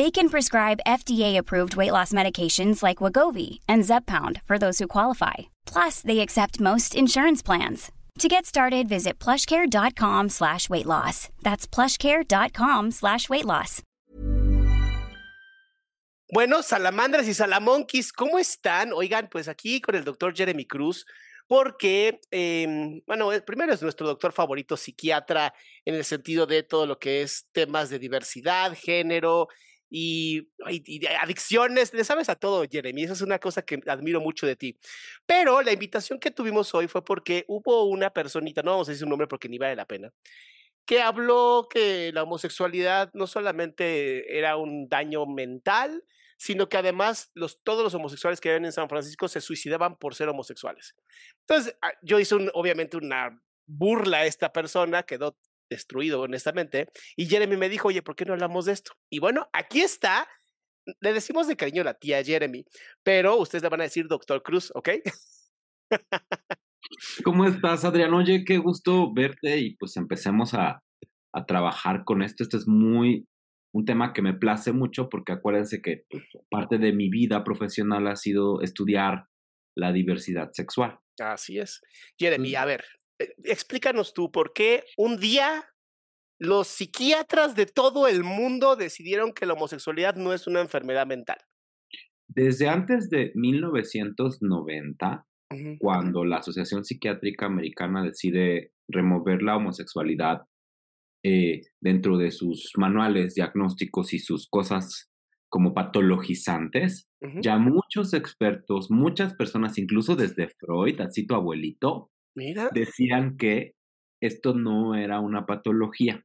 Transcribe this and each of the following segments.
They can prescribe FDA-approved weight loss medications like Wagovi and Zepbound for those who qualify. Plus, they accept most insurance plans. To get started, visit plushcare.com slash weight loss. That's plushcare.com slash weight loss. Bueno, salamandras y salamonquis, ¿cómo están? Oigan, pues aquí con el doctor Jeremy Cruz, porque, eh, bueno, primero es nuestro doctor favorito psiquiatra en el sentido de todo lo que es temas de diversidad, género, y, adicciones, le sabes a todo, Jeremy. Esa es una cosa que admiro mucho de ti. Pero la invitación que tuvimos hoy fue porque hubo una personita, no vamos a decir su nombre porque ni vale la pena, que habló que la homosexualidad no solamente era un daño mental, sino que además los, todos los homosexuales que viven en San Francisco se suicidaban por ser homosexuales. Entonces, ah, yo hice obviamente una burla a esta persona, quedó destruido, honestamente. Y Jeremy me dijo, oye, ¿por qué no hablamos de esto? Y bueno, aquí está. Le decimos de cariño a la tía Jeremy, pero ustedes le van a decir doctor Cruz, ¿ok? ¿Cómo estás, Adrián? Oye, qué gusto verte y pues empecemos a, a trabajar con esto. Esto es muy, un tema que me place mucho porque acuérdense que pues, parte de mi vida profesional ha sido estudiar la diversidad sexual. Así es. Jeremy, a ver, explícanos tú por qué un día los psiquiatras de todo el mundo decidieron que la homosexualidad no es una enfermedad mental. Desde antes de 1990, cuando la Asociación Psiquiátrica Americana decide remover la homosexualidad eh, dentro de sus manuales diagnósticos y sus cosas como patologizantes, ya muchos expertos, muchas personas, incluso desde Freud, así tu abuelito, decían que esto no era una patología.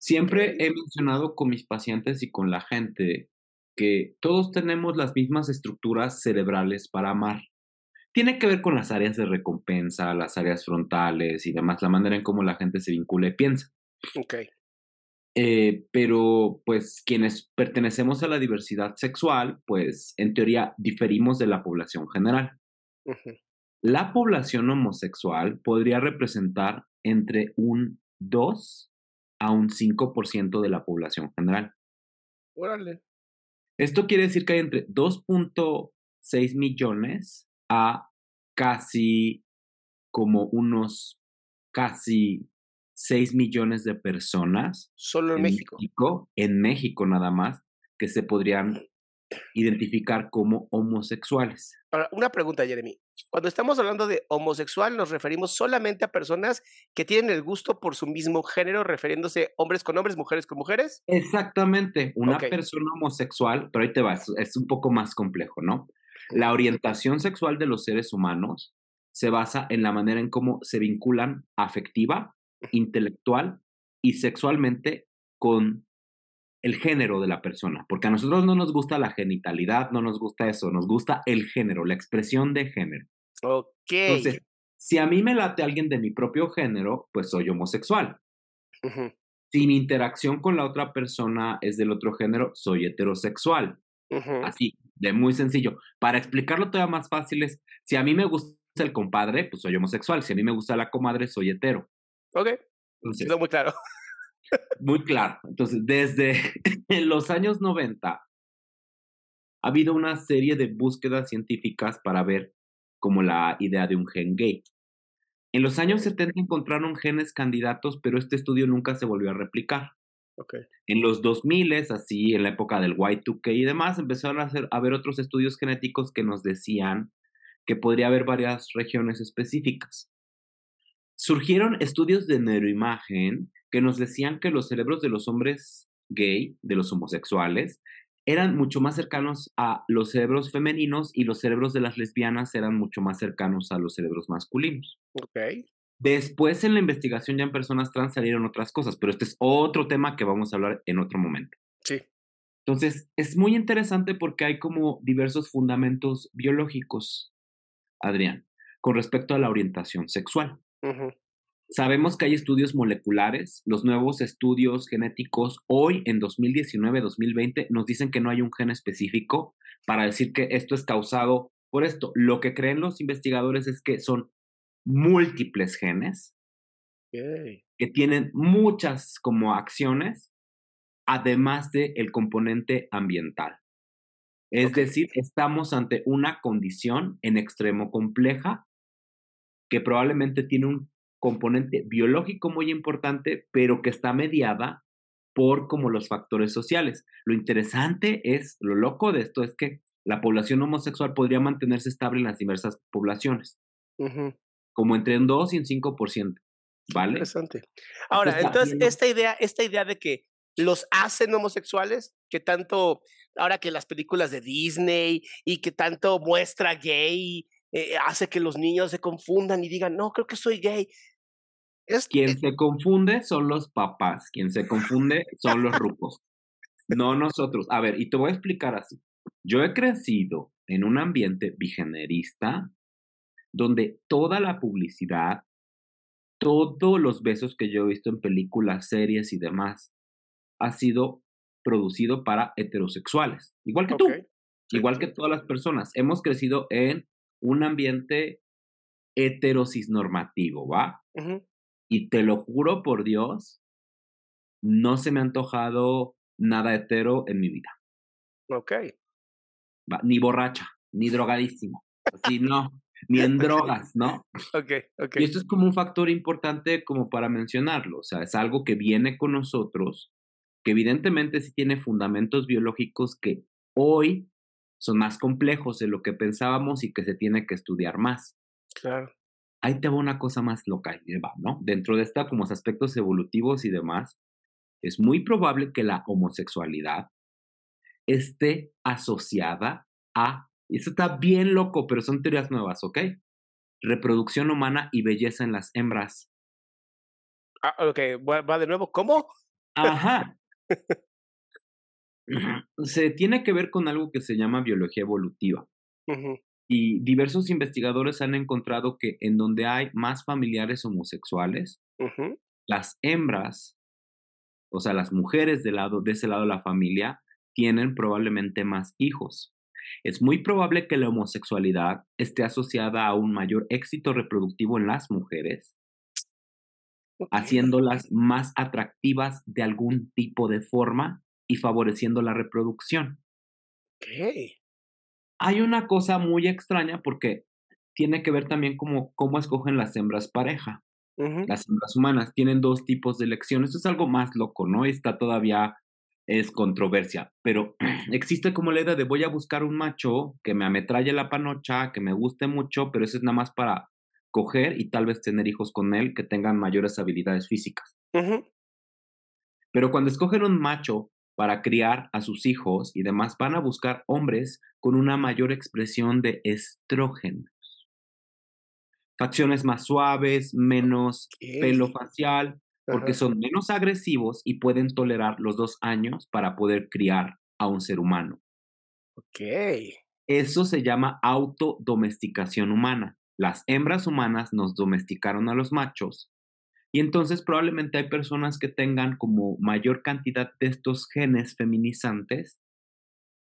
Siempre he mencionado con mis pacientes y con la gente que todos tenemos las mismas estructuras cerebrales para amar. Tiene que ver con las áreas de recompensa, las áreas frontales y demás, la manera en cómo la gente se vincula y piensa. Ok. Eh, pero pues quienes pertenecemos a la diversidad sexual, pues en teoría diferimos de la población general. La población homosexual podría representar entre un 2 a un 5% de la población general. Órale. Esto quiere decir que hay entre 2.6 millones a casi como unos casi 6 millones de personas. Solo en, México. México. En México nada más, que se podrían identificar como homosexuales. Ahora, una pregunta, Jeremy. Cuando estamos hablando de homosexual, nos referimos solamente a personas que tienen el gusto por su mismo género, refiriéndose hombres con hombres, mujeres con mujeres. Exactamente, una persona homosexual, pero ahí te vas, es un poco más complejo, ¿no? La orientación sexual de los seres humanos se basa en la manera en cómo se vinculan afectiva, intelectual y sexualmente con el género de la persona, porque a nosotros no nos gusta la genitalidad, no nos gusta eso, nos gusta el género, la expresión de género. Ok. Entonces, si a mí me late alguien de mi propio género, pues soy homosexual. Si mi interacción con la otra persona es del otro género, soy heterosexual. Así, de muy sencillo. Para explicarlo todavía más fácil es, si a mí me gusta el compadre, pues soy homosexual. Si a mí me gusta la comadre, soy hetero. Ok. Entonces, muy claro. Muy claro. Entonces, desde los años 90, ha habido una serie de búsquedas científicas para ver como la idea de un gen gay. En los años 70 encontraron genes candidatos, pero este estudio nunca se volvió a replicar. En los 2000, así en la época del Y2K y demás, empezaron a, hacer, a ver otros estudios genéticos que nos decían que podría haber varias regiones específicas. Surgieron estudios de neuroimagen que nos decían que los cerebros de los hombres gay, de los homosexuales, eran mucho más cercanos a los cerebros femeninos y los cerebros de las lesbianas eran mucho más cercanos a los cerebros masculinos. Ok. Después en la investigación ya en personas trans salieron otras cosas, pero este es otro tema que vamos a hablar en otro momento. Sí. Entonces, es muy interesante porque hay como diversos fundamentos biológicos, Adrián, con respecto a la orientación sexual. Sabemos que hay estudios moleculares, los nuevos estudios genéticos hoy en 2019-2020 nos dicen que no hay un gen específico para decir que esto es causado por esto. Lo que creen los investigadores es que son múltiples genes que tienen muchas como acciones, además del el componente ambiental. Es decir, estamos ante una condición en extremo compleja que probablemente tiene un componente biológico muy importante, pero que está mediada por como los factores sociales. Lo interesante es, lo loco de esto es que la población homosexual podría mantenerse estable en las diversas poblaciones, como entre un 2 y un 5%. ¿Vale? Interesante. Ahora, entonces, esta idea, esta idea de que los hacen homosexuales, que tanto, ahora que las películas de Disney y que tanto muestra gay eh, hace que los niños se confundan y digan, no, creo que soy gay. Es, Quien se confunde son los papás, quien se confunde son los rucos, no nosotros. A ver, y te voy a explicar así. Yo he crecido en un ambiente bigenerista donde toda la publicidad, todos los besos que yo he visto en películas, series y demás, ha sido producido para heterosexuales, igual que tú, igual que todas las personas. Hemos crecido en un ambiente heterosis normativo, ¿va? Y te lo juro por Dios, no se me ha antojado nada hetero en mi vida. Ok. Ni borracha, ni drogadísimo. Así no, ni en drogas, ¿no? Ok, ok. Y esto es como un factor importante como para mencionarlo. O sea, es algo que viene con nosotros, que evidentemente sí tiene fundamentos biológicos que hoy son más complejos de lo que pensábamos y que se tiene que estudiar más. Claro. Ahí te va una cosa más loca, ¿no? Dentro de esta, como aspectos evolutivos y demás, es muy probable que la homosexualidad esté asociada a, y eso está bien loco, pero son teorías nuevas, ¿ok? Reproducción humana y belleza en las hembras. Ah, ok, va de nuevo, ¿cómo? Ajá. se tiene que ver con algo que se llama biología evolutiva. Y diversos investigadores han encontrado que en donde hay más familiares homosexuales, las hembras, o sea, las mujeres de, lado, de ese lado de la familia, tienen probablemente más hijos. Es muy probable que la homosexualidad esté asociada a un mayor éxito reproductivo en las mujeres, haciéndolas más atractivas de algún tipo de forma y favoreciendo la reproducción. ¿Qué? Hay una cosa muy extraña porque tiene que ver también como cómo escogen las hembras pareja. Las hembras humanas tienen dos tipos de elección. Esto es algo más loco, ¿no? Está todavía es controversia, pero existe como la idea de voy a buscar un macho que me ametralle la panocha, que me guste mucho, pero eso es nada más para coger y tal vez tener hijos con él que tengan mayores habilidades físicas. Pero cuando escogen un macho para criar a sus hijos y demás, van a buscar hombres con una mayor expresión de estrógenos. Facciones más suaves, menos pelo facial, porque son menos agresivos y pueden tolerar los dos años para poder criar a un ser humano. Ok. Eso se llama autodomesticación humana. Las hembras humanas nos domesticaron a los machos y entonces probablemente hay personas que tengan como mayor cantidad de estos genes feminizantes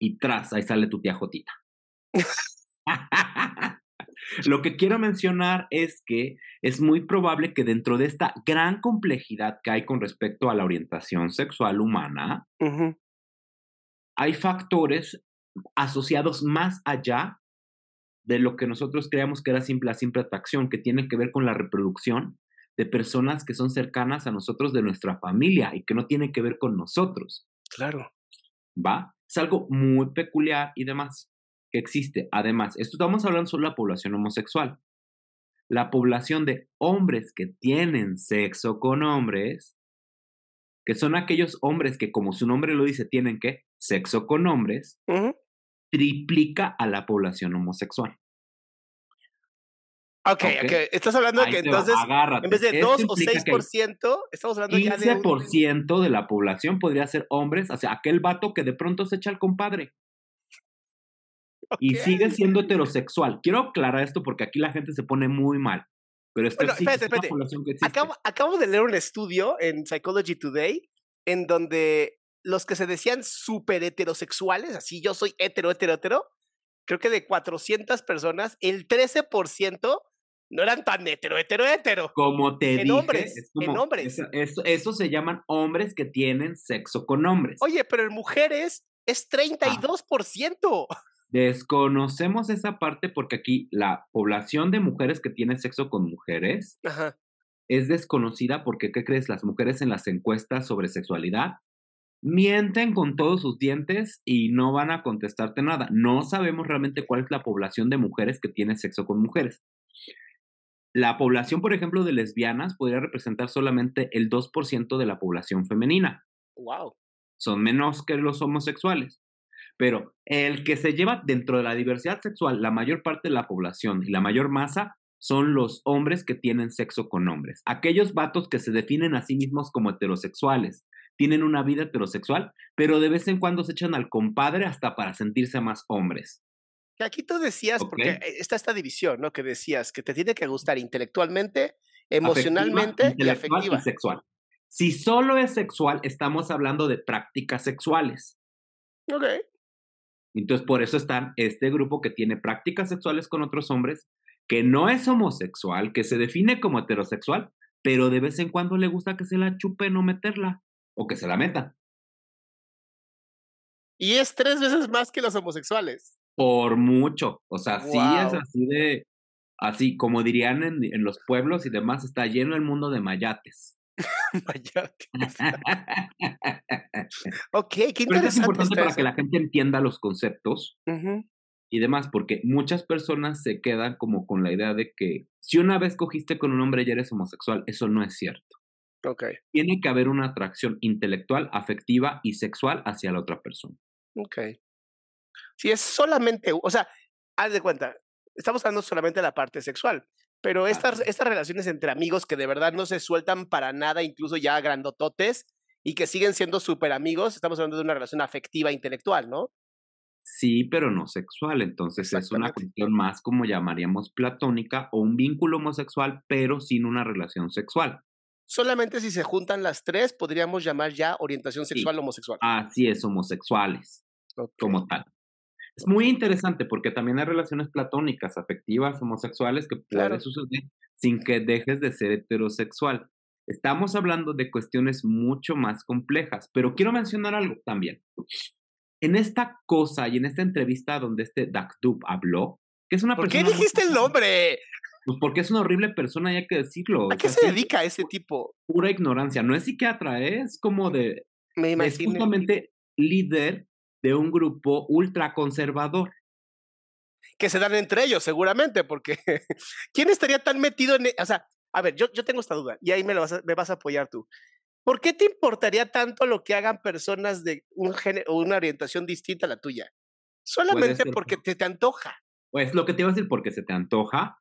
y tras, ahí sale tu tía Jotita. Lo que quiero mencionar es que es muy probable que dentro de esta gran complejidad que hay con respecto a la orientación sexual humana, hay factores asociados más allá de lo que nosotros creamos que era simple, simple atracción, que tiene que ver con la reproducción de personas que son cercanas a nosotros de nuestra familia y que no tiene que ver con nosotros. Claro. ¿Va? Es algo muy peculiar y demás que existe. Además, esto estamos hablando solo de la población homosexual. La población de hombres que tienen sexo con hombres, que son aquellos hombres que, como su nombre lo dice, tienen que sexo con hombres, triplica a la población homosexual. Ok, ok. Estás hablando de que entonces, en vez de 2 o 6%, estamos hablando ya de. 15% de la población podría ser hombres, o sea, aquel vato que de pronto se echa al compadre. Y sigue siendo heterosexual. Quiero aclarar esto porque aquí la gente se pone muy mal. Pero esto bueno, espérate, espérate. Acabo, acabo de leer un estudio en Psychology Today en donde los que se decían súper heterosexuales, así yo soy hetero, hetero, hetero, creo que de 400 personas, el 13% no eran tan hetero, hetero, hetero. Como te en dije. Hombres, en hombres. Eso, eso, se llaman hombres que tienen sexo con hombres. Oye, pero en mujeres es 32%. Ah. Desconocemos esa parte porque aquí la población de mujeres que tiene sexo con mujeres es desconocida porque, ¿qué crees? Las mujeres en las encuestas sobre sexualidad mienten con todos sus dientes y no van a contestarte nada. No sabemos realmente cuál es la población de mujeres que tiene sexo con mujeres. La población, por ejemplo, de lesbianas podría representar solamente el 2% de la población femenina. Wow. Son menos que los homosexuales. Pero el que se lleva dentro de la diversidad sexual la mayor parte de la población y la mayor masa son los hombres que tienen sexo con hombres. Aquellos vatos que se definen a sí mismos como heterosexuales, tienen una vida heterosexual, pero de vez en cuando se echan al compadre hasta para sentirse más hombres. Aquí tú decías, porque e, está esta división, ¿no? Que decías que te tiene que gustar intelectualmente, emocionalmente y afectiva. Y sexual. Si solo es sexual, estamos hablando de prácticas sexuales. Ok. Entonces, por eso están este grupo que tiene prácticas sexuales con otros hombres, que no es homosexual, que se define como heterosexual, pero de vez en cuando le gusta que se la chupe no meterla o que se la metan. Y es tres veces más que los homosexuales. Por mucho. O sea, sí es así de, así como dirían en, en, los pueblos y demás, está lleno el mundo de mayates. mayates. ok, qué interesante. Pero es importante para que la gente entienda los conceptos y demás, porque muchas personas se quedan como con la idea de que si una vez cogiste con un hombre y eres homosexual, eso no es cierto. Okay. Tiene que haber una atracción intelectual, afectiva y sexual hacia la otra persona. Ok. Si es solamente, o sea, haz de cuenta, estamos hablando solamente de la parte sexual, pero estas, estas relaciones entre amigos que de verdad no se sueltan para nada, incluso ya grandototes, y que siguen siendo súper amigos, estamos hablando de una relación afectiva intelectual, ¿no? Sí, pero no sexual. Entonces es una cuestión más como llamaríamos platónica o un vínculo homosexual, pero sin una relación sexual. Solamente si se juntan las tres, podríamos llamar ya orientación sexual homosexual. Así es, homosexuales, como tal. Es muy interesante porque también hay relaciones platónicas, afectivas, homosexuales que pueden suceder sin que dejes de ser heterosexual. Estamos hablando de cuestiones mucho más complejas, pero quiero mencionar algo también. En esta cosa y en esta entrevista donde este Dakdub habló, que es una ¿Por persona. qué dijiste el nombre? Pues porque es una horrible persona y hay que decirlo. ¿A qué se dedica ese tipo? Pura ignorancia. No es psiquiatra, ¿eh? es como de. Me imagino. Es justamente líder de un grupo ultraconservador. Que se dan entre ellos, seguramente, porque ¿quién estaría tan metido en.? E? O sea, a ver, yo, yo tengo esta duda y ahí me, lo vas a, me vas a apoyar tú. ¿Por qué te importaría tanto lo que hagan personas de un género, una orientación distinta a la tuya? Solamente porque te, te antoja. Pues lo que te iba a decir, porque se te antoja,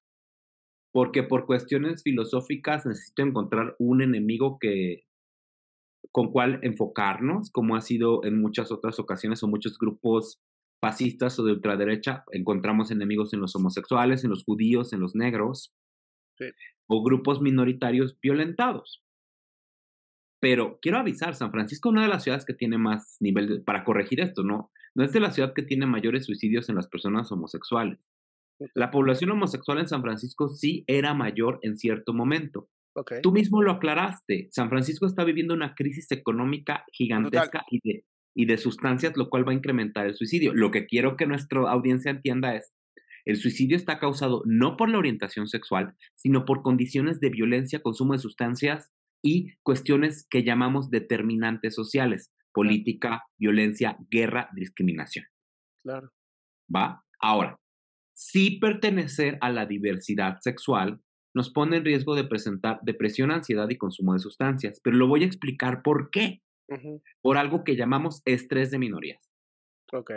porque por cuestiones filosóficas necesito encontrar un enemigo que con cual enfocarnos, como ha sido en muchas otras ocasiones o muchos grupos fascistas o de ultraderecha, encontramos enemigos en los homosexuales, en los judíos, en los negros, o grupos minoritarios violentados. Pero quiero avisar, San Francisco es una de las ciudades que tiene más nivel para corregir esto, ¿no? No es de la ciudad que tiene mayores suicidios en las personas homosexuales. La población homosexual en San Francisco sí era mayor en cierto momento. Tú mismo lo aclaraste. San Francisco está viviendo una crisis económica gigantesca y de y de sustancias, lo cual va a incrementar el suicidio. Lo que quiero que nuestra audiencia entienda es, el suicidio está causado no por la orientación sexual, sino por condiciones de violencia, consumo de sustancias y cuestiones que llamamos determinantes sociales, política, violencia, guerra, discriminación. Claro. ¿Va? Ahora, si pertenecer a la diversidad sexual nos pone en riesgo de presentar depresión, ansiedad y consumo de sustancias, pero lo voy a explicar por qué. Por algo que llamamos estrés de minorías. Ok.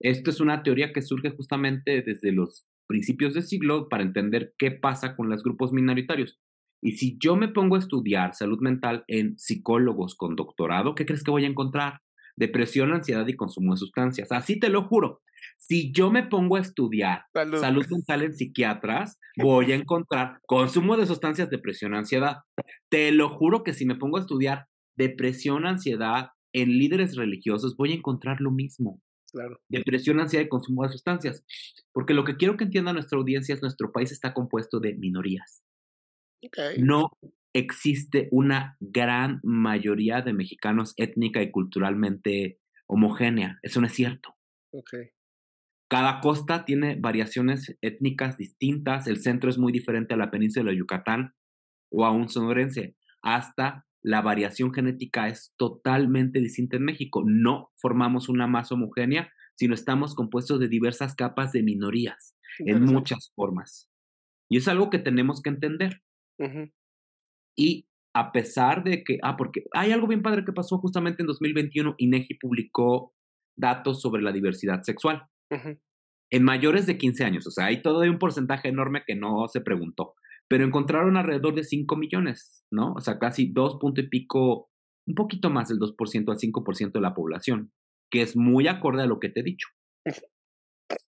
Esto es una teoría que surge justamente desde los principios del siglo para entender qué pasa con los grupos minoritarios. Y si yo me pongo a estudiar salud mental en psicólogos con doctorado, ¿qué crees que voy a encontrar? Depresión, ansiedad y consumo de sustancias. Así te lo juro. Si yo me pongo a estudiar salud, mental en psiquiatras, voy a encontrar consumo de sustancias, depresión, ansiedad. Te lo juro que si me pongo a estudiar depresión, ansiedad en líderes religiosos, voy a encontrar lo mismo. Claro. Depresión, ansiedad y consumo de sustancias. Porque lo que quiero que entienda nuestra audiencia es nuestro país está compuesto de minorías. No existe una gran mayoría de mexicanos étnica y culturalmente homogénea. Eso no es cierto. Cada costa tiene variaciones étnicas distintas. El centro es muy diferente a la península de Yucatán o a un sonorense. Hasta la variación genética es totalmente distinta en México. No formamos una masa homogénea, sino estamos compuestos de diversas capas de minorías en muchas formas. Y es algo que tenemos que entender. Y a pesar de que, ah, porque hay algo bien padre que pasó justamente en 2021, INEGI publicó datos sobre la diversidad sexual en mayores de 15 años. O sea, hay todo un porcentaje enorme que no se preguntó pero encontraron alrededor de 5 millones, ¿no? O sea, casi dos punto y pico, un poquito más del 2% al 5% de la población, que es muy acorde a lo que te he dicho.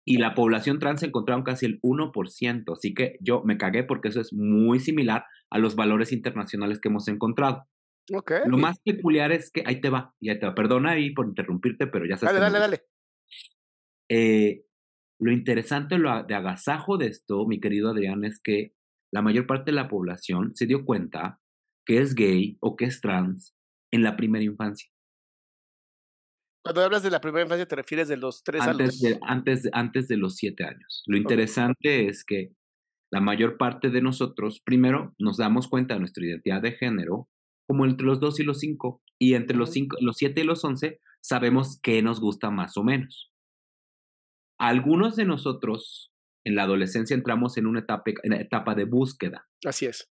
Y la población trans encontraron casi el 1%, así que yo me cagué porque eso es muy similar a los valores internacionales que hemos encontrado. Okay. Lo más peculiar es que, ahí te va, ya te va, perdona ahí por interrumpirte, pero ya sabes. Dale, dale, dale. Eh, lo interesante lo de agasajo de esto, mi querido Adrián, es que la mayor parte de la población se dio cuenta que es gay o que es trans en la primera infancia. Cuando hablas de la primera infancia, te refieres de los tres antes a los... antes, antes de los siete años. Lo interesante es que la mayor parte de nosotros, primero, nos damos cuenta de nuestra identidad de género como entre los dos y los cinco. Y entre los, cinco, los siete y los once sabemos qué nos gusta más o menos. Algunos de nosotros en la adolescencia entramos en una etapa, en etapa de búsqueda. Así es.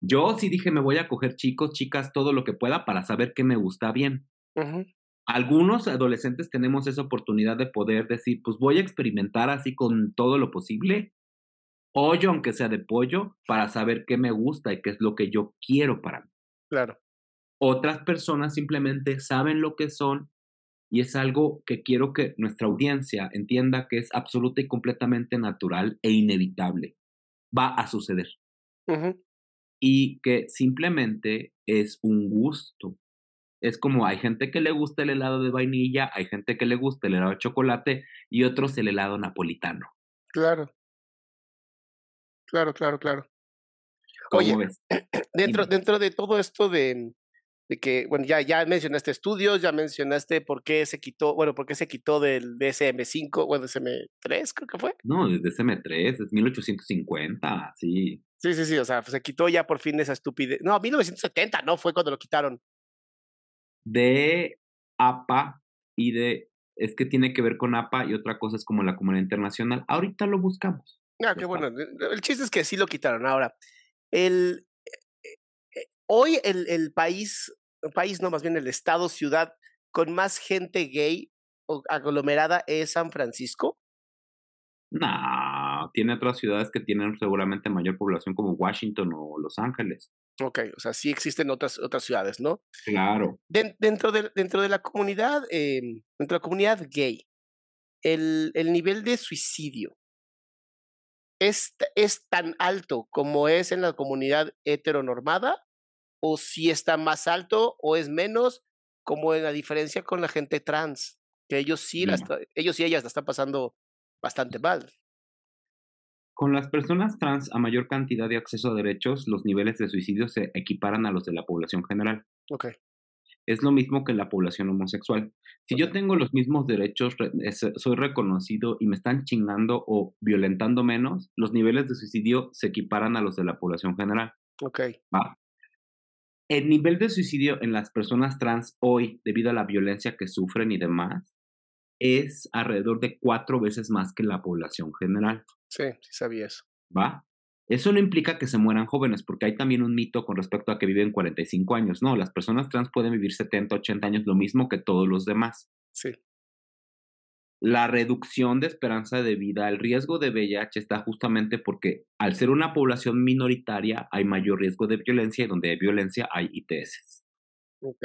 Yo sí dije, me voy a coger chicos, chicas, todo lo que pueda para saber qué me gusta bien. Algunos adolescentes tenemos esa oportunidad de poder decir, pues voy a experimentar así con todo lo posible, hoyo aunque sea de pollo, para saber qué me gusta y qué es lo que yo quiero para mí. Claro. Otras personas simplemente saben lo que son y es algo que quiero que nuestra audiencia entienda que es absoluta y completamente natural e inevitable. Va a suceder. Y que simplemente es un gusto. Es como hay gente que le gusta el helado de vainilla, hay gente que le gusta el helado de chocolate y otros el helado napolitano. Claro. Claro, claro, claro. Oye, dentro, dentro de todo esto de, de que, bueno, ya, ya mencionaste estudios, ya mencionaste por qué se quitó, bueno, por qué se quitó del DSM-5, bueno, DSM-3 creo que fue. No, del DSM-3, es 1850, sí. Sí, sí, sí, o sea, se quitó ya por fin esa estupidez. No, 1970, ¿no? Fue cuando lo quitaron. De APA y de, es que tiene que ver con APA y otra cosa es como la comunidad internacional. Ahorita lo buscamos. Ah, qué bueno. El chiste es que sí lo quitaron. Ahora, el, hoy el, el país, el país no, más bien el estado, ciudad con más gente gay o aglomerada es San Francisco. No, tiene otras ciudades que tienen seguramente mayor población como Washington o Los Ángeles. Ok, o sea, sí existen otras, otras ciudades, ¿no? Claro. dentro, de, dentro de la comunidad, eh, dentro de la comunidad gay, el, el nivel de suicidio es, es tan alto como es en la comunidad heteronormada o si está más alto o es menos, como en la diferencia con la gente trans, que ellos sí, ellos y ellas la están pasando bastante mal. Con las personas trans a mayor cantidad de acceso a derechos, los niveles de suicidio se equiparan a los de la población general. Ok. es lo mismo que la población homosexual. Si yo tengo los mismos derechos, soy reconocido y me están chingando o violentando menos, los niveles de suicidio se equiparan a los de la población general. Ok. ¿va? El nivel de suicidio en las personas trans hoy, debido a la violencia que sufren y demás, es alrededor de cuatro veces más que la población general. Sí, sí sabía eso. ¿Va? Eso no implica que se mueran jóvenes, porque hay también un mito con respecto a que viven 45 años. No, las personas trans pueden vivir 70, 80 años, lo mismo que todos los demás. Sí. La reducción de esperanza de vida, el riesgo de VIH está justamente porque al ser una población minoritaria hay mayor riesgo de violencia y donde hay violencia hay ITS. Ok.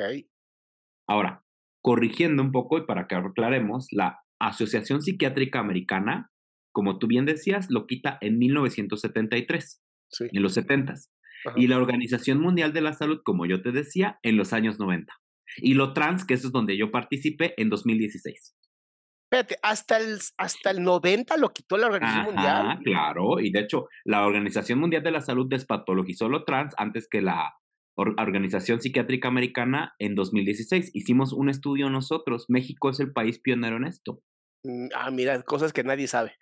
Ahora, corrigiendo un poco y para que aclaremos, la Asociación Psiquiátrica Americana como tú bien decías, lo quita en 1973, en los 70 Y la Organización Mundial de la Salud, como yo te decía, en los años 90. Y lo trans, que eso es donde yo participé, en 2016. Espérate, hasta el, hasta el 90 lo quitó la Organización Mundial. Claro, y de hecho, la Organización Mundial de la Salud despatologizó lo trans antes que la Organización Psiquiátrica Americana en 2016. Hicimos un estudio nosotros. México es el país pionero en esto. Mm, ah, mira, cosas que nadie sabe.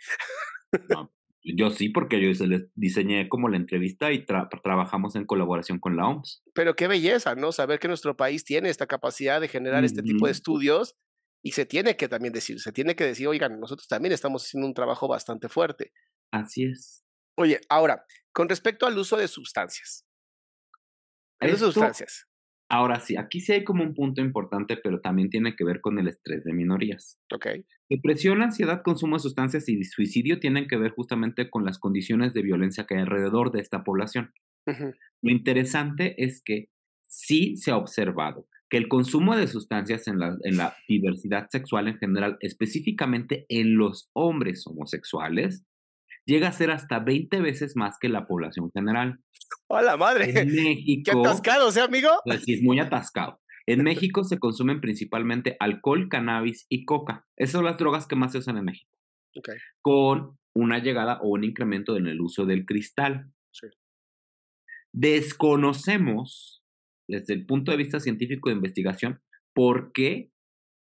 yo sí, porque yo se les diseñé como la entrevista y trabajamos en colaboración con la OMS. Pero qué belleza, ¿no? Saber que nuestro país tiene esta capacidad de generar este tipo de estudios y se tiene que también decir, se tiene que decir, oigan, nosotros también estamos haciendo un trabajo bastante fuerte. Así es. Oye, ahora, con respecto al uso de sustancias. ¿Qué sustancias? Ahora sí, aquí sí hay como un punto importante, pero también tiene que ver con el estrés de minorías. Ok. Depresión, ansiedad, consumo de sustancias y suicidio tienen que ver justamente con las condiciones de violencia que hay alrededor de esta población. Lo interesante es que sí se ha observado que el consumo de sustancias en la, en la diversidad sexual en general, específicamente en los hombres homosexuales, llega a ser hasta 20 veces más que la población general. ¡Hola madre! En México. ¡Qué atascado, ¿eh, amigo? Pues sí, es muy atascado. En México se consumen principalmente alcohol, cannabis y coca. Esas son las drogas que más se usan en México. Okay. Con una llegada o un incremento en el uso del cristal. Sí. Desconocemos, desde el punto de vista científico de investigación, por qué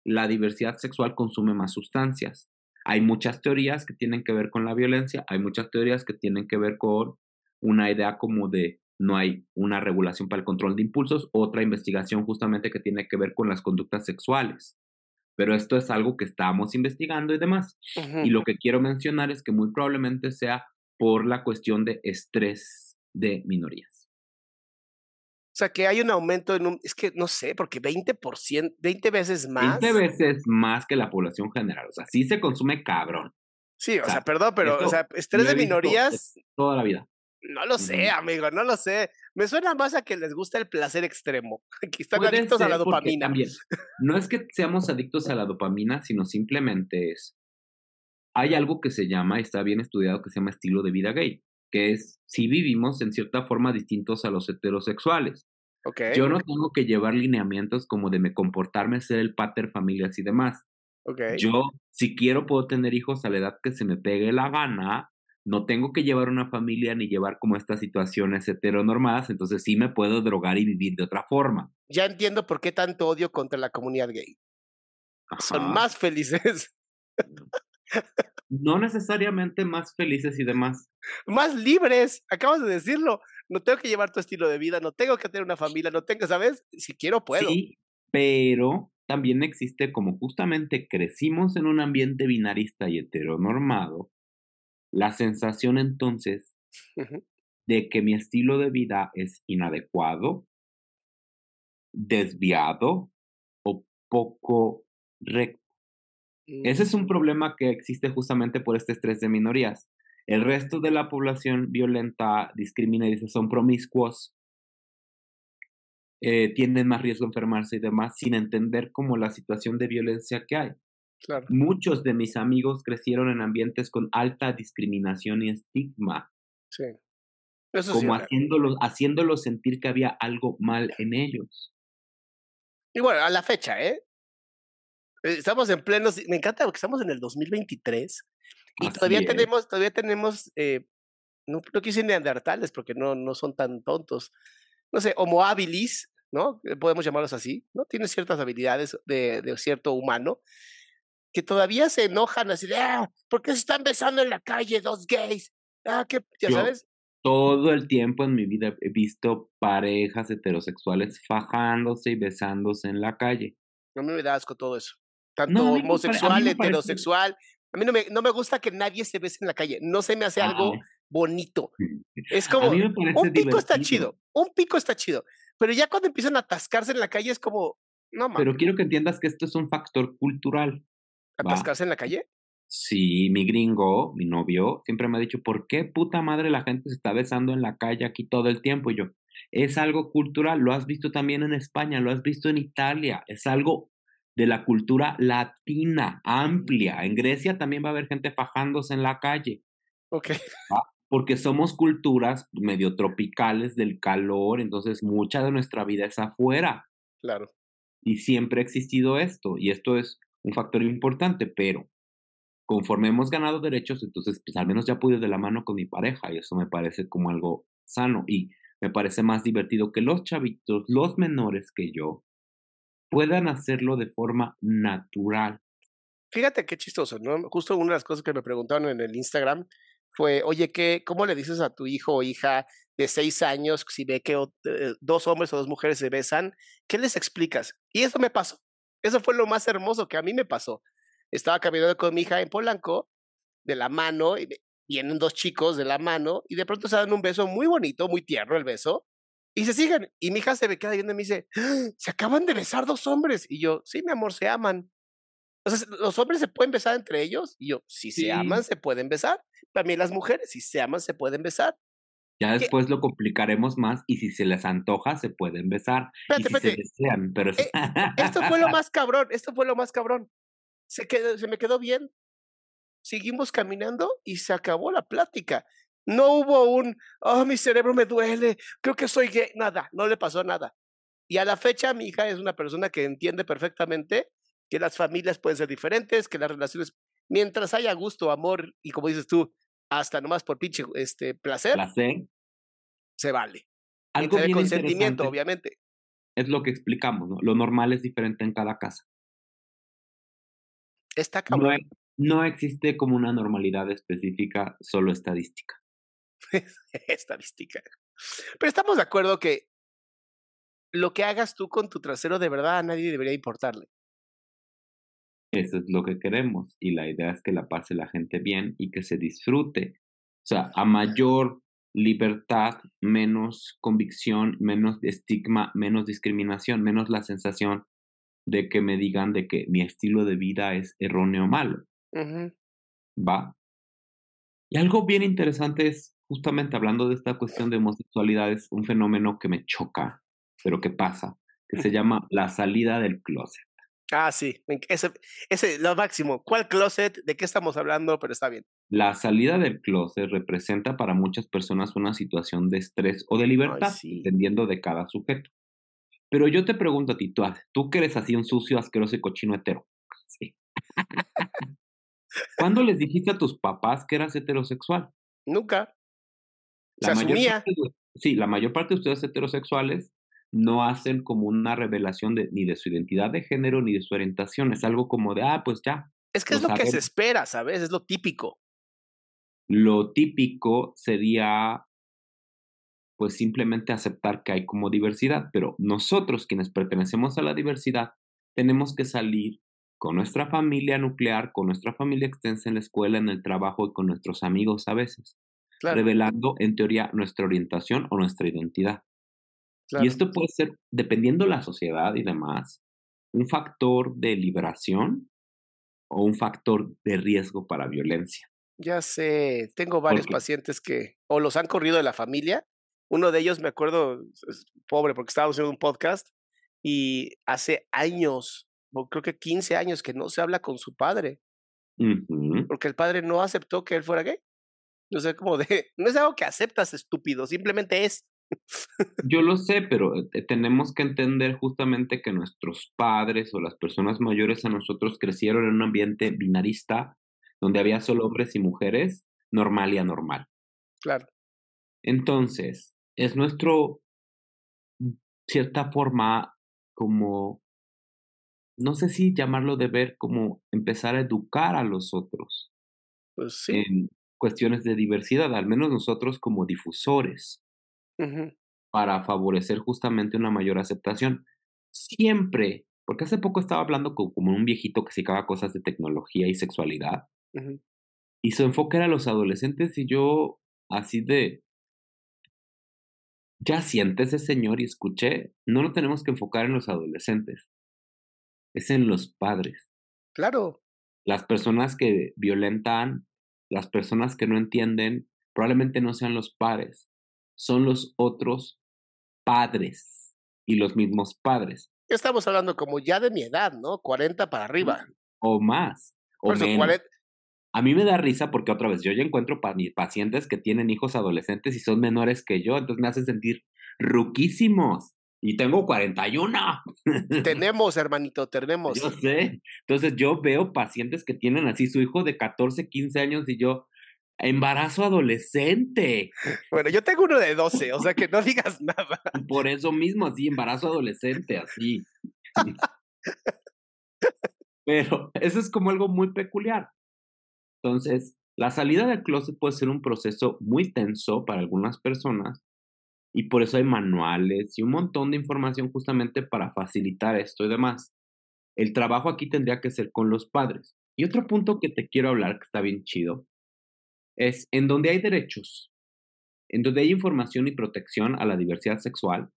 la diversidad sexual consume más sustancias. Hay muchas teorías que tienen que ver con la violencia, hay muchas teorías que tienen que ver con una idea como de no hay una regulación para el control de impulsos, otra investigación justamente que tiene que ver con las conductas sexuales. Pero esto es algo que estamos investigando y demás. Y lo que quiero mencionar es que muy probablemente sea por la cuestión de estrés de minorías. O sea, que hay un aumento en un, es que no sé, porque 20%, 20 veces más. 20 veces más que la población general. O sea, sí se consume cabrón. Sí, o, sea, perdón, pero, o sea, estrés de minorías. Toda la vida. No lo sé, amigo, no lo sé. Me suena más a que les gusta el placer extremo, que están adictos a la dopamina. También, no es que seamos adictos a la dopamina, sino simplemente es. Hay algo que se llama, y está bien estudiado, que se llama estilo de vida gay que es si vivimos en cierta forma distintos a los heterosexuales. Okay. Yo no tengo que llevar lineamientos como de me comportarme, ser el pater, familias y demás. Okay. Yo, si quiero, puedo tener hijos a la edad que se me pegue la gana. No tengo que llevar una familia ni llevar como estas situaciones heteronormadas, entonces sí me puedo drogar y vivir de otra forma. Ya entiendo por qué tanto odio contra la comunidad gay. Son más felices. no necesariamente más felices y demás. Más libres, acabas de decirlo. No tengo que llevar tu estilo de vida, no tengo que tener una familia, no tengo, ¿sabes? Si quiero, puedo. Sí, pero también existe como justamente crecimos en un ambiente binarista y heteronormado, la sensación entonces de que mi estilo de vida es inadecuado, desviado o poco recto ese es un mm. problema que existe justamente por este estrés de minorías. El resto de la población violenta, discrimina y dice son promiscuos, eh, tienen más riesgo de enfermarse y demás, sin entender como la situación de violencia que hay. Muchos de mis amigos crecieron en ambientes con alta discriminación y estigma. Sí. como haciéndolos, haciéndolos sentir que había algo mal en ellos. Y bueno, a la fecha, ¿eh? Eh, estamos en plenos, me encanta porque estamos en el 2023 y todavía tenemos, todavía tenemos, eh, no, no quise neandertales porque no, no son tan tontos. No sé, homo habilis, ¿no? Eh, podemos llamarlos así, ¿no? Tienen ciertas habilidades de, de cierto humano que todavía se enojan así de, ah, ¿por qué se están besando en la calle dos gays? Ah, ¿qué? ya sabes. Todo el tiempo en mi vida he visto parejas heterosexuales fajándose y besándose en la calle. A mí me da asco todo eso. Tanto homosexual, heterosexual. A mí no me, no me gusta que nadie se bese en la calle. No se me hace algo bonito. Es como, un pico está chido, un pico está chido. Pero ya cuando empiezan a atascarse en la calle es como, no mames. Pero quiero que entiendas que esto es un factor cultural. ¿Atascarse en la calle? Sí, mi gringo, mi novio, siempre me ha dicho, ¿por qué puta madre la gente se está besando en la calle aquí todo el tiempo? Y yo, es algo cultural, lo has visto también en España, lo has visto en Italia, es algo de la cultura latina, amplia. En Grecia también va a haber gente fajándose en la calle. Ok. Porque somos culturas medio tropicales del calor, entonces mucha de nuestra vida es afuera. Claro. Y siempre ha existido esto, y esto es un factor importante, pero conforme hemos ganado derechos, entonces pues al menos ya pude de la mano con mi pareja y eso me parece como algo sano y me parece más divertido que los chavitos, los menores que yo, puedan hacerlo de forma natural. Fíjate qué chistoso, ¿no? Justo una de las cosas que me preguntaron en el Instagram fue, oye, ¿qué, ¿cómo le dices a tu hijo o hija de seis años si ve que eh, dos hombres o dos mujeres se besan? ¿Qué les explicas? Y eso me pasó. Eso fue lo más hermoso que a mí me pasó. Estaba caminando con mi hija en Polanco, de la mano, y vienen dos chicos de la mano, y de pronto se dan un beso muy bonito, muy tierno el beso, y se siguen. Y mi hija se me queda viendo y me dice, ¡Ah! se acaban de besar dos hombres. Y yo, sí, mi amor, se aman. Entonces, ¿los hombres se pueden besar entre ellos? Y yo, si se aman, se pueden besar. También las mujeres, si se aman, se pueden besar. Ya después lo complicaremos más y si se les antoja se pueden besar. Espérate, y si Se desean, pero... Eh, esto fue lo más cabrón, esto fue lo más cabrón. Se, quedó, se me quedó bien. Seguimos caminando y se acabó la plática. No hubo un, oh, mi cerebro me duele, creo que soy gay. Nada, no le pasó nada. Y a la fecha mi hija es una persona que entiende perfectamente que las familias pueden ser diferentes, que las relaciones, mientras haya gusto, amor y como dices tú, hasta nomás por pinche este, placer, se vale. Algo bien consentimiento, obviamente. Es lo que explicamos, ¿no? Lo normal es diferente en cada casa. Está cabrón. No, no existe como una normalidad específica, solo estadística. estadística. Pero estamos de acuerdo que lo que hagas tú con tu trasero de verdad a nadie debería importarle. Eso es lo que queremos y la idea es que la pase la gente bien y que se disfrute. O sea, a mayor libertad, menos convicción, menos estigma, menos discriminación, menos la sensación de que me digan de que mi estilo de vida es erróneo o malo. ¿Va? Y algo bien interesante es, justamente hablando de esta cuestión de homosexualidad, es un fenómeno que me choca, pero que pasa, que se llama la salida del closet. Ah, sí, ese, ese lo máximo. ¿Cuál closet? ¿De qué estamos hablando? Pero está bien. La salida del closet representa para muchas personas una situación de estrés o de libertad, dependiendo de cada sujeto. Pero yo te pregunto a ti, tú, tú que eres así un sucio, asqueroso y cochino hetero. Sí. ¿Cuándo les dijiste a tus papás que eras heterosexual? Nunca. Se asumía. sí, la mayor parte de ustedes heterosexuales no hacen como una revelación de, ni de su identidad de género ni de su orientación. Es algo como de, ah, pues ya. Es que es lo que se espera, ¿sabes? Es lo típico. Lo típico sería, pues simplemente aceptar que hay como diversidad, pero nosotros quienes pertenecemos a la diversidad, tenemos que salir con nuestra familia nuclear, con nuestra familia extensa en la escuela, en el trabajo y con nuestros amigos a veces, revelando en teoría nuestra orientación o nuestra identidad. Y esto puede ser, dependiendo la sociedad y demás, un factor de liberación o un factor de riesgo para violencia. Ya sé, tengo varios pacientes que o los han corrido de la familia. Uno de ellos, me acuerdo, es pobre porque estábamos haciendo un podcast y hace años, creo que 15 años que no se habla con su padre. Porque el padre no aceptó que él fuera gay. No sé, como de, no es algo que aceptas estúpido, simplemente es. Yo lo sé, pero eh, tenemos que entender justamente que nuestros padres o las personas mayores a nosotros crecieron en un ambiente binarista donde había solo hombres y mujeres, normal y anormal. Claro. Entonces, es nuestro cierta forma como, no sé si llamarlo deber, como empezar a educar a los otros. Pues sí. En cuestiones de diversidad, al menos nosotros como difusores, para favorecer justamente una mayor aceptación. Siempre, porque hace poco estaba hablando con, como un viejito que se cosas de tecnología y sexualidad, y su enfoque era los adolescentes y yo así de, ya siéntese señor y escuché, no lo tenemos que enfocar en los adolescentes, es en los padres. Claro. Las personas que violentan, las personas que no entienden, probablemente no sean los padres, son los otros padres y los mismos padres. Estamos hablando como ya de mi edad, ¿no? 40 para arriba. O más. O menos. A mí me da risa porque otra vez yo ya encuentro pacientes que tienen hijos adolescentes y son menores que yo, entonces me hace sentir ruquísimos. Y tengo 41. Tenemos, hermanito, tenemos. Yo sé. Entonces yo veo pacientes que tienen así su hijo de 14, 15 años y yo, embarazo adolescente. Bueno, yo tengo uno de 12, o sea que no digas nada. Por eso mismo, así, embarazo adolescente, así. Pero eso es como algo muy peculiar. Entonces, la salida del closet puede ser un proceso muy tenso para algunas personas y por eso hay manuales y un montón de información justamente para facilitar esto y demás. El trabajo aquí tendría que ser con los padres. Y otro punto que te quiero hablar que está bien chido es en donde hay derechos, en donde hay información y protección a la diversidad sexual,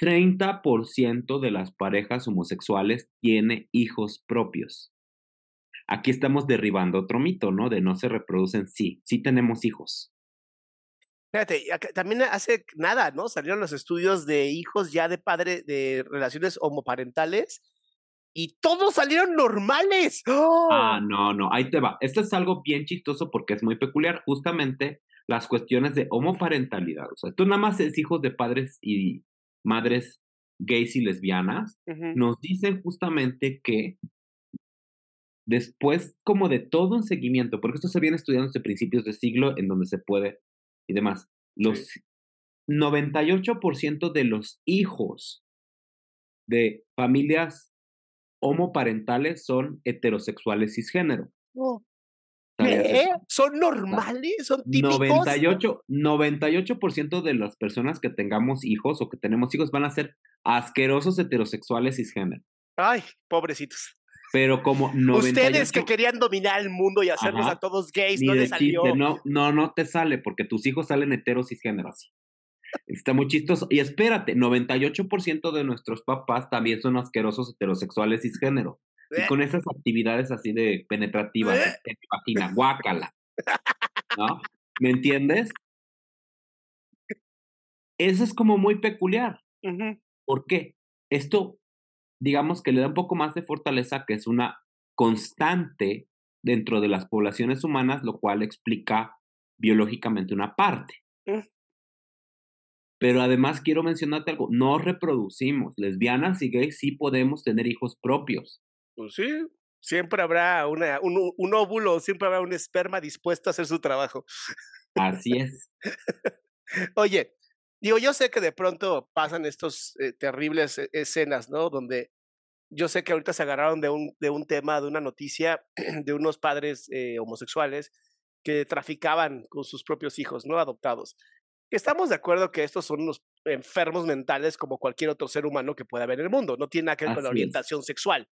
30% de las parejas homosexuales tiene hijos propios aquí estamos derribando otro mito, ¿no? De no se reproducen, sí, sí tenemos hijos. Fíjate, también hace nada, ¿no? Salieron los estudios de hijos ya de padre, de relaciones homoparentales, y todos salieron normales. Ah, ¡Oh! no, no, ahí te va. Esto es algo bien chistoso porque es muy peculiar. Justamente las cuestiones de homoparentalidad. O sea, esto nada más es hijos de padres y madres gays y lesbianas. Nos dicen justamente que después como de todo un seguimiento, porque esto se viene estudiando desde principios de siglo en donde se puede y demás, los 98% de los hijos de familias homoparentales son heterosexuales cisgénero. Oh. ¿Qué? ¿Son normales? ¿Son típicos? 98%, 98 de las personas que tengamos hijos o que tenemos hijos van a ser asquerosos heterosexuales cisgénero. Ay, pobrecitos. Pero como 98... Ustedes que querían dominar el mundo y hacernos a todos gays, no les salió. no, no, no te sale porque tus hijos salen heteros cisgénero así. Está muy chistoso. Y espérate, 98% de nuestros papás también son asquerosos heterosexuales cisgénero. Y con esas actividades así de penetrativas, en vagina, guácala. ¿No? ¿Me entiendes? Eso es como muy peculiar. ¿Por qué? Esto digamos que le da un poco más de fortaleza, que es una constante dentro de las poblaciones humanas, lo cual explica biológicamente una parte. Mm. Pero además quiero mencionarte algo, no reproducimos, lesbianas y gays sí podemos tener hijos propios. Pues sí, siempre habrá una, un, un óvulo, siempre habrá un esperma dispuesto a hacer su trabajo. Así es. Oye, Digo, yo sé que de pronto pasan estos eh, terribles eh, escenas, ¿no? Donde yo sé que ahorita se agarraron de un, de un tema, de una noticia de unos padres eh, homosexuales que traficaban con sus propios hijos, ¿no? Adoptados. Estamos de acuerdo que estos son unos enfermos mentales como cualquier otro ser humano que pueda haber en el mundo. No tiene nada que ver con la orientación sexual.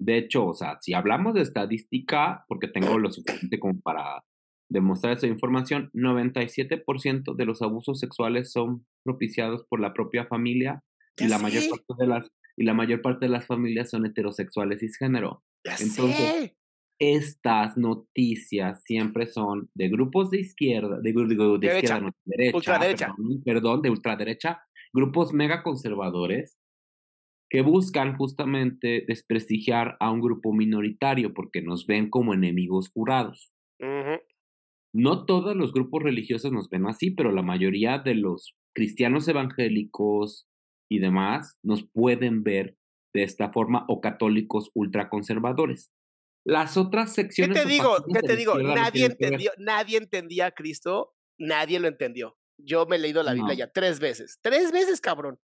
De hecho, o sea, si hablamos de estadística, porque tengo lo suficiente como para demostrar esa información, 97% de los abusos sexuales son propiciados por la propia familia y la, mayor parte de las, y la mayor parte de las familias son heterosexuales cisgénero. Entonces, estas noticias siempre son de grupos de izquierda, de, de, de izquierda, no, derecha, ultraderecha. Perdón, de ultraderecha, grupos mega conservadores que buscan justamente desprestigiar a un grupo minoritario porque nos ven como enemigos jurados. No todos los grupos religiosos nos ven así, pero la mayoría de los cristianos evangélicos y demás nos pueden ver de esta forma o católicos ultraconservadores. Las otras secciones... ¿Qué te digo? ¿Qué te digo? Nadie entendió, nadie entendía a Cristo, nadie lo entendió. Yo me he leído la Biblia ya tres veces. Tres veces, cabrón.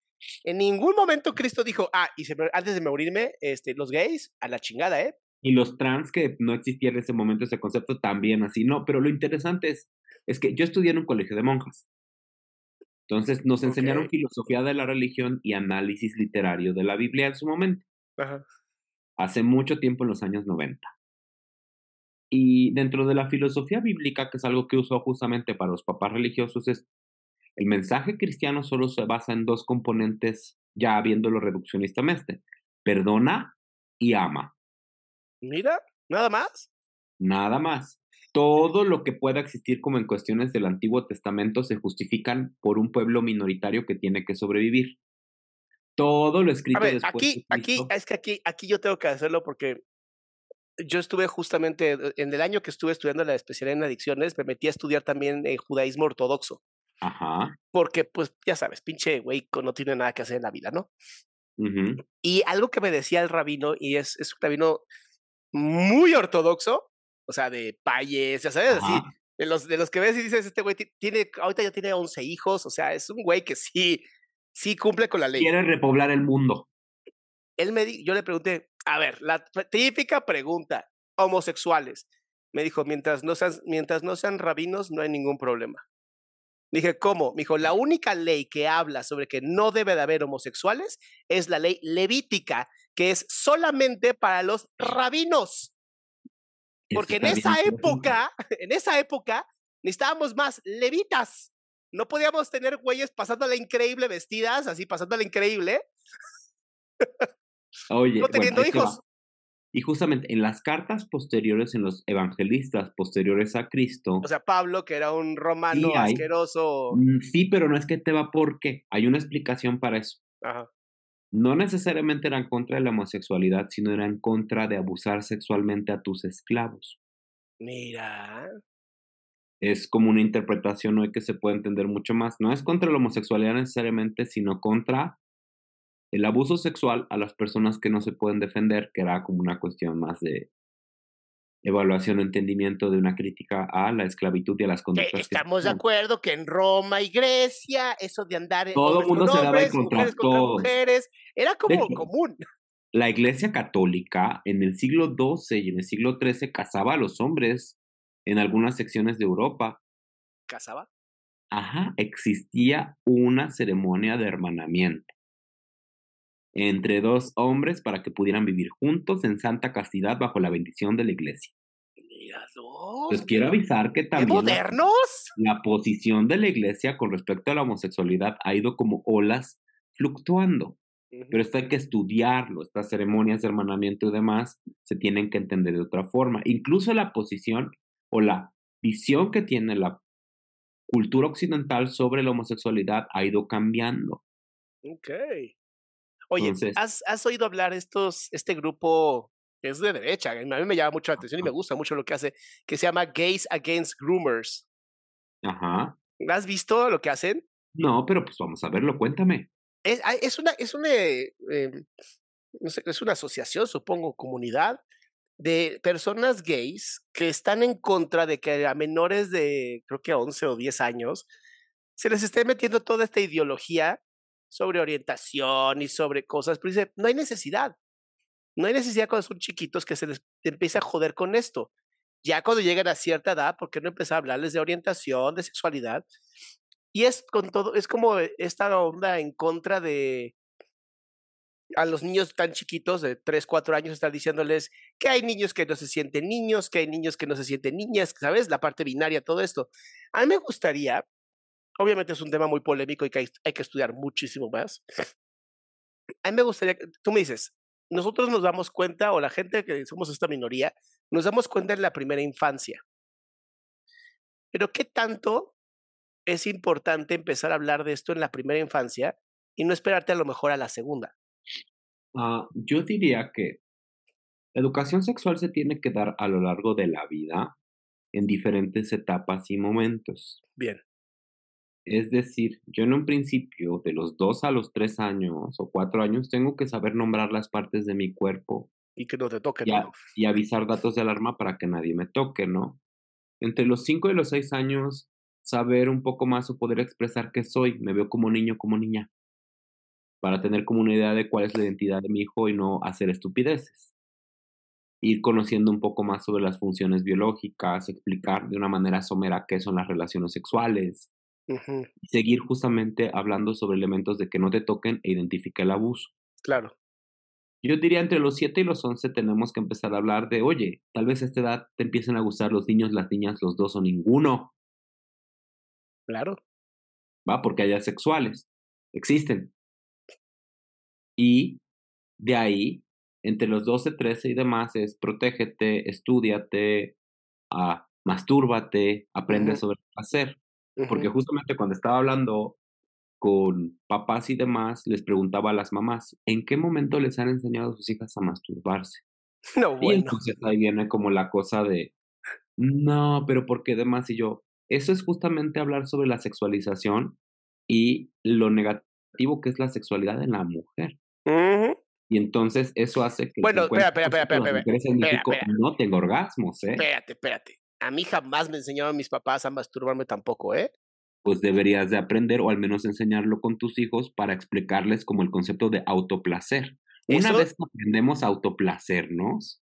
En ningún momento Cristo dijo, ah, y antes de morirme, este, los gays, a la chingada, ¿eh? Y los trans, que no existía en ese momento ese concepto, también así, no. Pero lo interesante es, es que yo estudié en un colegio de monjas. Entonces nos enseñaron filosofía de la religión y análisis literario de la Biblia en su momento. Hace mucho tiempo, en los años 90. Y dentro de la filosofía bíblica, que es algo que uso justamente para los papás religiosos, es el mensaje cristiano solo se basa en dos componentes, ya viéndolo reduccionistamente, perdona y ama. Mira, nada más. Nada más. Todo lo que pueda existir como en cuestiones del Antiguo Testamento se justifican por un pueblo minoritario que tiene que sobrevivir. Todo lo escrito A ver, Aquí, aquí, es que aquí, aquí yo tengo que hacerlo porque yo estuve justamente, eh, en el año que estuve estudiando la especialidad en adicciones, me metí a estudiar también el judaísmo ortodoxo. Ajá. Porque, pues, ya sabes, pinche güey no tiene nada que hacer en la vida, ¿no? Y algo que me decía el rabino, y es, es un rabino muy ortodoxo, o sea, de payes, ya sabes, así, de los, de los que ves y dices, este güey tiene, ahorita ya tiene 11 hijos, o sea, es un güey que sí, sí cumple con la ley. Quiere repoblar el mundo. Él me yo le pregunté, a ver, la típica pregunta, homosexuales. Me dijo, mientras no sean, mientras no sean rabinos, no hay ningún problema. Dije, ¿cómo? Me dijo, la única ley que habla sobre que no debe de haber homosexuales es la ley levítica, que es solamente para los rabinos. Porque en esa época, en esa época, necesitábamos más levitas. No podíamos tener güeyes pasándola increíble vestidas, así pasándola increíble. Oye, no teniendo hijos. Y justamente en las cartas posteriores, en los evangelistas posteriores a Cristo. O sea, Pablo, que era un romano asqueroso. Mm, sí, pero no es que te va porque hay una explicación para eso. Ajá. No necesariamente era en contra de la homosexualidad, sino era en contra de abusar sexualmente a tus esclavos. Mira. Es como una interpretación hoy que se puede entender mucho más. No es contra la homosexualidad necesariamente, sino contra el abuso sexual a las personas que no se pueden defender, que era como una cuestión más de evaluación o entendimiento de una crítica a la esclavitud y a las conductas. estamos de acuerdo que en Roma y Grecia, eso de andar en todo mundo se daba contra mujeres mujeres, era como común. La Iglesia Católica en el siglo XII y en el siglo XIII casaba a los hombres en algunas secciones de Europa. ¿Casaba? Ajá, existía una ceremonia de hermanamiento entre dos hombres para que pudieran vivir juntos en santa castidad bajo la bendición de la iglesia. Pues quiero avisar que también modernos? La, posición de la iglesia con respecto a la homosexualidad ha ido como olas fluctuando. Pero esto hay que estudiarlo, estas ceremonias de hermanamiento y demás se tienen que entender de otra forma. Incluso la posición o la visión que tiene la cultura occidental sobre la homosexualidad ha ido cambiando. Ok. Oye, ¿has, ¿has, oído hablar estos, este grupo que es de derecha? A mí me llama mucho la atención y me gusta mucho lo que hace, que se llama Gays Against Groomers. Ajá. ¿Has visto lo que hacen? No, pero pues vamos a verlo, cuéntame. Es, es una, es una, eh, no sé, es una asociación, supongo, comunidad de personas gays que están en contra de que a menores de, creo que 11 o 10 años, se les esté metiendo toda esta ideología sobre orientación y sobre cosas, pero dice, no hay necesidad. No hay necesidad cuando son chiquitos que se les empiece a joder con esto. Ya cuando llegan a cierta edad, ¿por qué no empezar a hablarles de orientación, de sexualidad? Y es con todo, es como esta onda en contra de a los niños tan chiquitos de 3, 4 años, estar diciéndoles que hay niños que no se sienten niños, que hay niños que no se sienten niñas, ¿sabes? La parte binaria, todo esto. A mí me gustaría Obviamente es un tema muy polémico y que hay, que estudiar muchísimo más. A mí me gustaría, tú me dices, nosotros nos damos cuenta, o la gente que somos esta minoría, nos damos cuenta en la primera infancia. Pero ¿qué tanto es importante empezar a hablar de esto en la primera infancia y no esperarte a lo mejor a la segunda? Ah, yo diría que la educación sexual se tiene que dar a lo largo de la vida en diferentes etapas y momentos. Bien. Es decir, yo en un principio, de los dos a los tres años o cuatro años, tengo que saber nombrar las partes de mi cuerpo. Y que no te toquen. Y, y avisar datos de alarma para que nadie me toque, ¿no? Entre los cinco y los seis años, saber un poco más o poder expresar qué soy. Me veo como niño, como niña. para tener como una idea de cuál es la identidad de mi hijo y no hacer estupideces. Ir conociendo un poco más sobre las funciones biológicas, explicar de una manera somera qué son las relaciones sexuales, y seguir justamente hablando sobre elementos de que no te toquen e identifique el abuso. Claro. Yo diría entre los 7 y los 11 tenemos que empezar a hablar de, oye, tal vez a esta edad te empiecen a gustar los niños, las niñas, los dos o ninguno. Claro. ¿Va? Porque hay sexuales. Existen. Y de ahí, entre los 12, 13 y demás, es protégete, estudiate, uh, mastúrbate, aprende sobre Porque justamente cuando estaba hablando con papás y demás, les preguntaba a las mamás, ¿en qué momento les han enseñado a sus hijas a masturbarse? No, bueno. Y entonces ahí viene como la cosa de, no, pero ¿por qué demás? Y yo, eso es justamente hablar sobre la sexualización y lo negativo que es la sexualidad en la mujer. Y entonces eso hace que bueno, espera, espera, espera, espera, no tenga orgasmos, ¿eh? Espérate, espérate. A mí jamás me enseñaron mis papás a masturbarme tampoco, ¿eh? Pues deberías de aprender o al menos enseñarlo con tus hijos para explicarles como el concepto de autoplacer. Una vez que aprendemos a autoplacernos,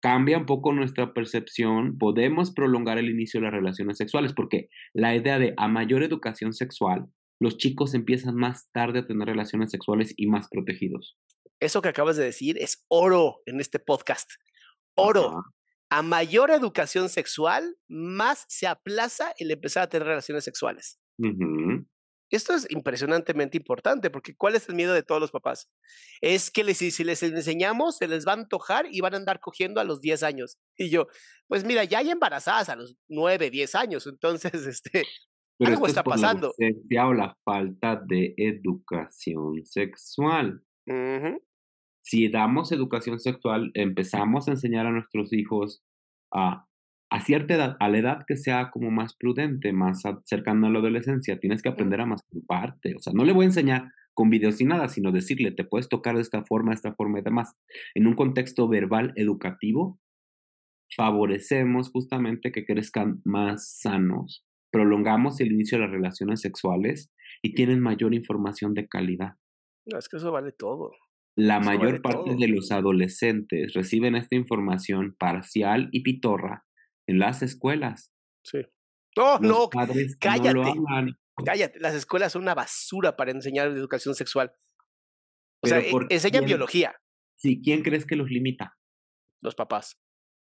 cambia un poco nuestra percepción, podemos prolongar el inicio de las relaciones sexuales, porque la idea de a mayor educación sexual, los chicos empiezan más tarde a tener relaciones sexuales y más protegidos. Eso que acabas de decir es oro en este podcast. Oro. A mayor educación sexual, más se aplaza el empezar a tener relaciones sexuales. Esto es impresionantemente importante porque ¿cuál es el miedo de todos los papás? Es que les, si les enseñamos, se les va a antojar y van a andar cogiendo a los 10 años. Y yo, pues mira, ya hay embarazadas a los 9, 10 años, entonces, este, algo está pasando. La o la falta de educación sexual. Si damos educación sexual, empezamos a enseñar a nuestros hijos a a cierta edad, a la edad que sea como más prudente, más cercana a la adolescencia, tienes que aprender a masturbarte. O sea, no le voy a enseñar con videos y nada, sino decirle, te puedes tocar de esta forma, de esta forma y demás. En un contexto verbal educativo, favorecemos justamente que crezcan más sanos, prolongamos el inicio de las relaciones sexuales y tienen mayor información de calidad. No, es que eso vale todo. La mayor parte de los adolescentes reciben esta información parcial y pitorra en las escuelas. Sí. No, no, cállate. cállate. Las escuelas son una basura para enseñar educación sexual. O sea, e, enseñan biología. Sí, ¿quién crees que los limita? Los papás.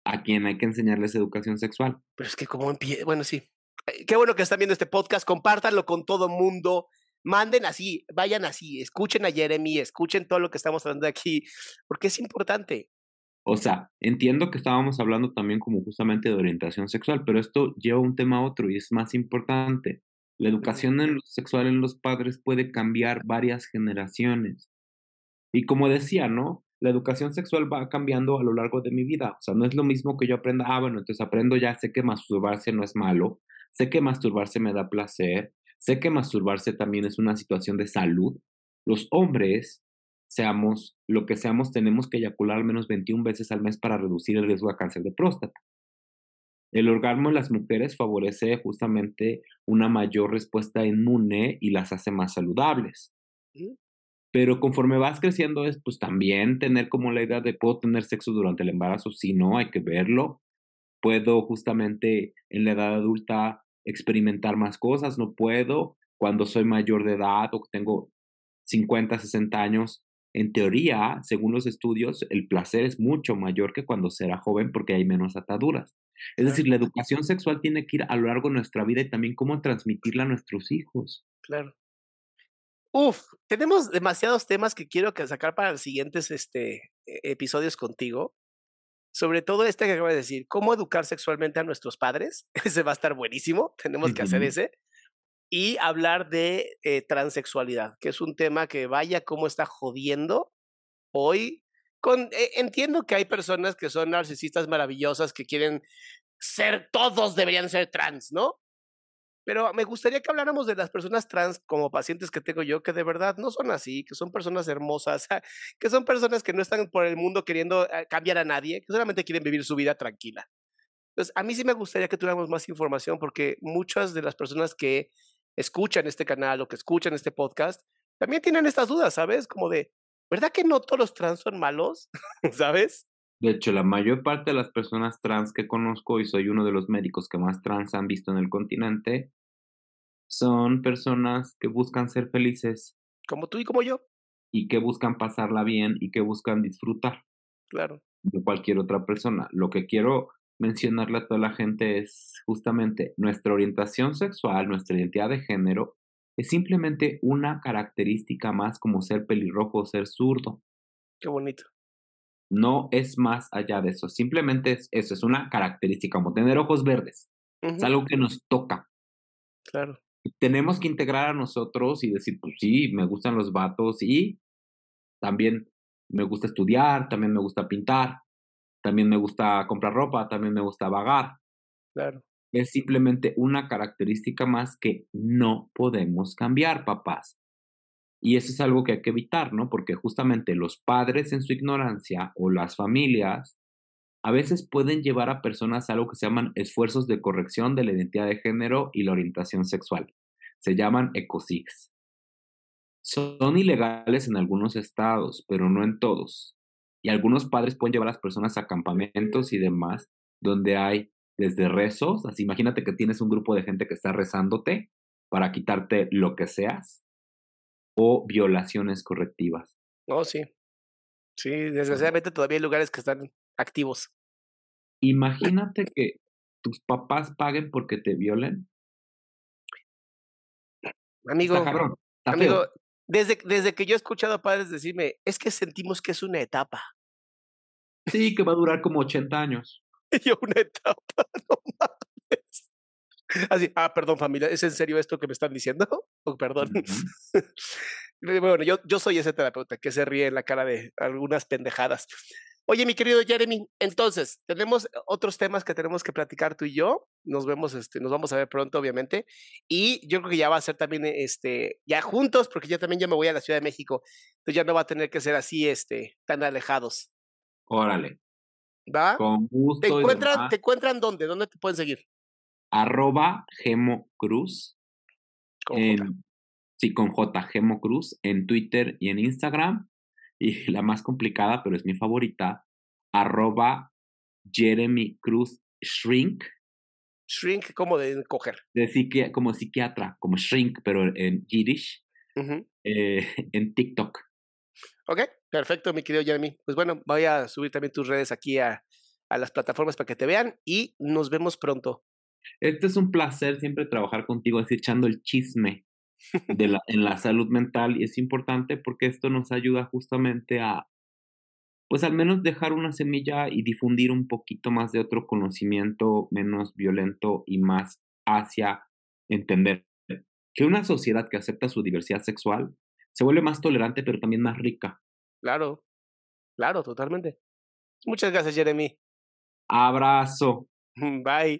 ¿A quién hay que enseñarles educación sexual? Pero es que como empieza, bueno, sí. Eh, qué bueno que están viendo este podcast, compártanlo con todo mundo, manden así, vayan así, escuchen a Jeremy, escuchen todo lo que estamos hablando aquí, porque es importante. O sea, entiendo que estábamos hablando también como justamente de orientación sexual, pero esto lleva un tema a otro y es más importante. La educación en sexual en los padres puede cambiar varias generaciones. Y como decía, ¿no? La educación sexual va cambiando a lo largo de mi vida. O sea, no es lo mismo que yo aprenda, ah, bueno, entonces aprendo ya, sé que masturbarse no es malo, sé que masturbarse me da placer, sé que masturbarse también es una situación de salud. Los hombres seamos lo que seamos, tenemos que eyacular al menos 21 veces al mes para reducir el riesgo de cáncer de próstata. El orgasmo en las mujeres favorece justamente una mayor respuesta inmune y las hace más saludables. Pero conforme vas creciendo, es pues también tener como la idea de puedo tener sexo durante el embarazo, si no, hay que verlo. Puedo justamente en la edad adulta experimentar más cosas, no puedo. Cuando soy mayor de edad o tengo 50, 60 años, en teoría, según los estudios, el placer es mucho mayor que cuando será joven porque hay menos ataduras. Es decir, la educación sexual tiene que ir a lo largo de nuestra vida y también cómo transmitirla a nuestros hijos. Claro. Uf, tenemos demasiados temas que quiero sacar para los siguientes este, e, episodios contigo. Sobre todo este que acabo de decir, cómo educar sexualmente a nuestros padres. Ese va a estar buenísimo. Tenemos que hacer ese y hablar de eh, transexualidad, que es un tema que vaya cómo está jodiendo hoy. Con, eh, entiendo que hay personas que son narcisistas maravillosas que quieren ser, todos deberían ser trans, ¿no? Pero me gustaría que habláramos de las personas trans como pacientes que tengo yo, que de verdad no son así, que son personas hermosas, que son personas que no están por el mundo queriendo eh, cambiar a nadie, que solamente quieren vivir su vida tranquila. Entonces, a mí sí me gustaría que tuviéramos más información porque muchas de las personas que escuchan este canal o que escuchan este podcast, también tienen estas dudas, ¿sabes? Como de, ¿verdad que no todos los trans son malos? ¿Sabes? De hecho, la mayor parte de las personas trans que conozco, y soy uno de los médicos que más trans han visto en el continente, son personas que buscan ser felices. Como tú y como yo. Y que buscan pasarla bien y que buscan disfrutar. Claro. De cualquier otra persona. Lo que quiero mencionarle a toda la gente es justamente nuestra orientación sexual, nuestra identidad de género, es simplemente una característica más como ser pelirrojo o ser zurdo. Qué bonito. No es más allá de eso, simplemente es eso, es una característica, como tener ojos verdes. Es algo que nos toca. Claro. Tenemos que integrar a nosotros y decir, pues sí, me gustan los vatos y también me gusta estudiar, también me gusta pintar, también me gusta comprar ropa, también me gusta vagar. Claro. Es simplemente una característica más que no podemos cambiar, papás. Y eso es algo que hay que evitar, ¿no? Porque justamente los padres en su ignorancia o las familias a veces pueden llevar a personas a algo que se llaman esfuerzos de corrección de la identidad de género y la orientación sexual. Se llaman ECOSIGs. Son ilegales en algunos estados, pero no en todos. Y algunos padres pueden llevar a las personas a campamentos y demás, donde hay desde rezos, así imagínate que tienes un grupo de gente que está rezándote para quitarte lo que seas, o violaciones correctivas. Oh, sí. Sí, desgraciadamente todavía hay lugares que están activos. Imagínate que tus papás paguen porque te violen. Amigo, amigo desde, desde que yo he escuchado a padres decirme, es que sentimos que es una etapa. Sí, que va a durar como 80 años. yo una etapa, no mames. Así, ah, perdón familia, ¿es en serio esto que me están diciendo? Oh, perdón. bueno, yo, yo soy ese terapeuta que se ríe en la cara de algunas pendejadas. Oye, mi querido Jeremy, entonces, tenemos otros temas que tenemos que platicar tú y yo. Nos vemos, este, nos vamos a ver pronto, obviamente. Y yo creo que ya va a ser también, este, ya juntos, porque yo también ya me voy a la Ciudad de México. Entonces ya no va a tener que ser así, este, tan alejados. Órale. ¿Va? Con gusto. ¿Te encuentran, ¿Te encuentran dónde? ¿Dónde te pueden seguir? Arroba Gemo Cruz. en, sí, con J, Gemo Cruz, en Twitter y en Instagram. Y la más complicada, pero es mi favorita, arroba Jeremy Cruz Shrink. Shrink como de coger. De como psiquiatra, como shrink, pero en Yiddish. eh, en TikTok. Ok, perfecto, mi querido Jeremy. Pues bueno, voy a subir también tus redes aquí a, a las plataformas para que te vean y nos vemos pronto. Este es un placer siempre trabajar contigo, así echando el chisme de la, en la salud mental y es importante porque esto nos ayuda justamente a, pues al menos dejar una semilla y difundir un poquito más de otro conocimiento menos violento y más hacia entender que una sociedad que acepta su diversidad sexual se vuelve más tolerante, pero también más rica. Claro, claro, totalmente. Muchas gracias, Jeremy. Abrazo. Bye.